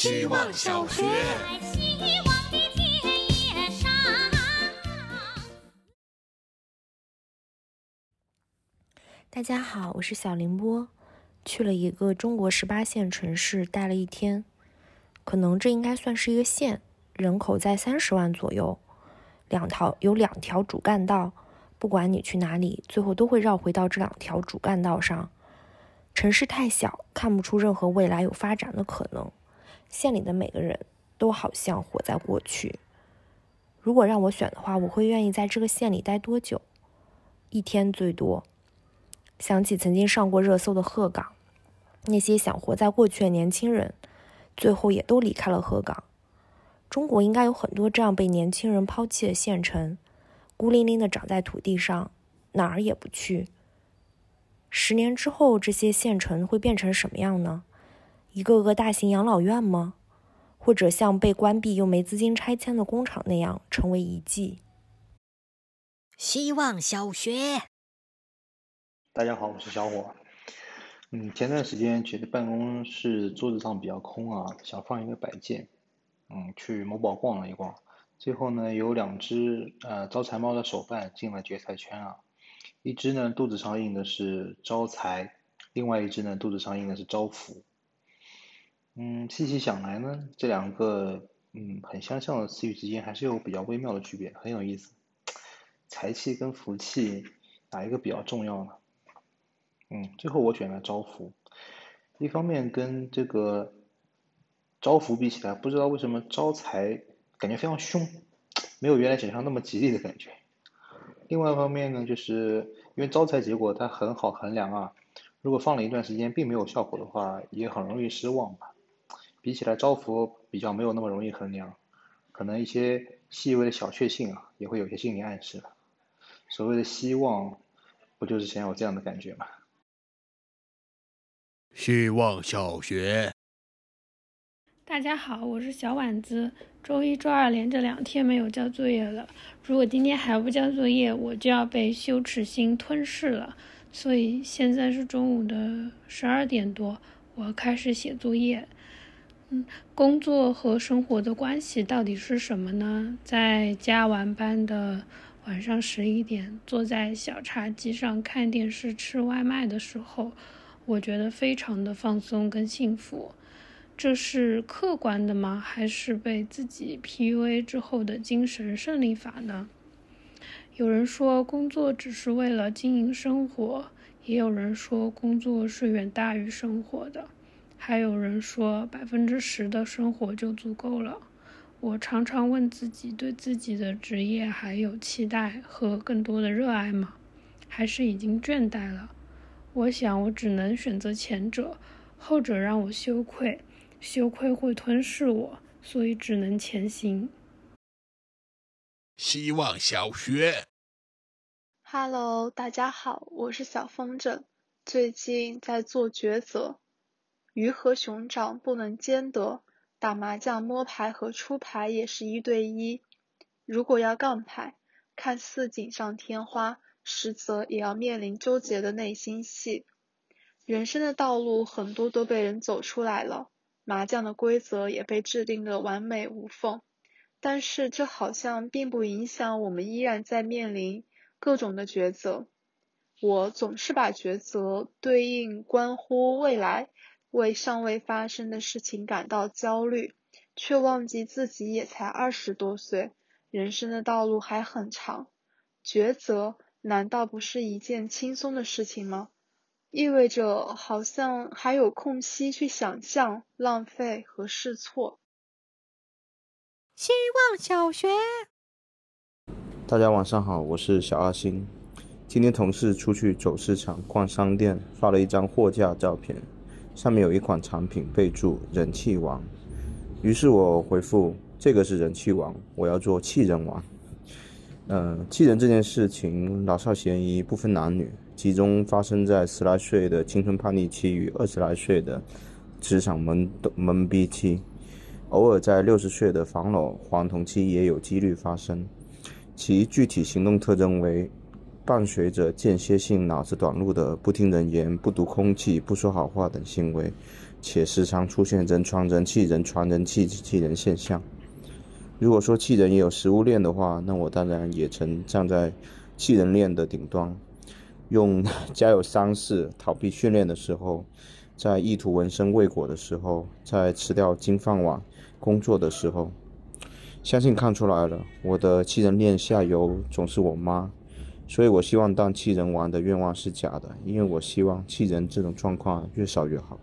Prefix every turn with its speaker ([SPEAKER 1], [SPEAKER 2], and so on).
[SPEAKER 1] 希望小学。
[SPEAKER 2] 大家好，我是小凌波，去了一个中国十八线城市待了一天，可能这应该算是一个县，人口在三十万左右，两条有两条主干道，不管你去哪里，最后都会绕回到这两条主干道上。城市太小，看不出任何未来有发展的可能。县里的每个人都好像活在过去。如果让我选的话，我会愿意在这个县里待多久？一天最多。想起曾经上过热搜的鹤岗，那些想活在过去的年轻人，最后也都离开了鹤岗。中国应该有很多这样被年轻人抛弃的县城，孤零零的长在土地上，哪儿也不去。十年之后，这些县城会变成什么样呢？一个个大型养老院吗？或者像被关闭又没资金拆迁的工厂那样成为遗迹？
[SPEAKER 3] 希望小学。
[SPEAKER 4] 大家好，我是小伙。嗯，前段时间觉得办公室桌子上比较空啊，想放一个摆件。嗯，去某宝逛了一逛，最后呢，有两只呃招财猫的手办进了决赛圈啊。一只呢肚子上印的是招财，另外一只呢肚子上印的是招福。嗯，细细想来呢，这两个嗯很相像的词语之间还是有比较微妙的区别，很有意思。财气跟福气哪一个比较重要呢？嗯，最后我选了招福，一方面跟这个招福比起来，不知道为什么招财感觉非常凶，没有原来想象那么吉利的感觉。另外一方面呢，就是因为招财结果它很好衡量啊，如果放了一段时间并没有效果的话，也很容易失望吧。比起来招福比较没有那么容易衡量，可能一些细微的小确幸啊，也会有些心理暗示所谓的希望，不就是想有这样的感觉吗？
[SPEAKER 1] 希望小学，
[SPEAKER 5] 大家好，我是小婉子。周一、周二连着两天没有交作业了，如果今天还不交作业，我就要被羞耻心吞噬了。所以现在是中午的十二点多，我开始写作业。工作和生活的关系到底是什么呢？在加完班的晚上十一点，坐在小茶几上看电视、吃外卖的时候。我觉得非常的放松跟幸福，这是客观的吗？还是被自己 PUA 之后的精神胜利法呢？有人说工作只是为了经营生活，也有人说工作是远大于生活的，还有人说百分之十的生活就足够了。我常常问自己，对自己的职业还有期待和更多的热爱吗？还是已经倦怠了？我想，我只能选择前者，后者让我羞愧，羞愧会吞噬我，所以只能前行。
[SPEAKER 1] 希望小学
[SPEAKER 6] ，Hello，大家好，我是小风筝，最近在做抉择，鱼和熊掌不能兼得，打麻将摸牌和出牌也是一对一，如果要杠牌，看似锦上添花。实则也要面临纠结的内心戏。人生的道路很多都被人走出来了，麻将的规则也被制定的完美无缝。但是这好像并不影响我们依然在面临各种的抉择。我总是把抉择对应关乎未来，为尚未发生的事情感到焦虑，却忘记自己也才二十多岁，人生的道路还很长。抉择。难道不是一件轻松的事情吗？意味着好像还有空隙去想象、浪费和试错。
[SPEAKER 3] 希望小学，
[SPEAKER 7] 大家晚上好，我是小阿星。今天同事出去走市场、逛商店，发了一张货架照片，上面有一款产品备注“人气王”。于是我回复：“这个是人气王，我要做气人王。”嗯，气人这件事情，老少咸宜，不分男女，集中发生在十来岁的青春叛逆期与二十来岁的职场懵懵逼期，偶尔在六十岁的防老黄铜期也有几率发生。其具体行动特征为：伴随着间歇性脑子短路的不听人言、不读空气、不说好话等行为，且时常出现人传人气、人传人气、气人现象。如果说气人也有食物链的话，那我当然也曾站在气人链的顶端，用 家有丧事、逃避训练的时候，在意图纹身未果的时候，在吃掉金饭碗工作的时候，相信看出来了，我的气人链下游总是我妈。所以，我希望当气人王的愿望是假的，因为我希望气人这种状况越少越好。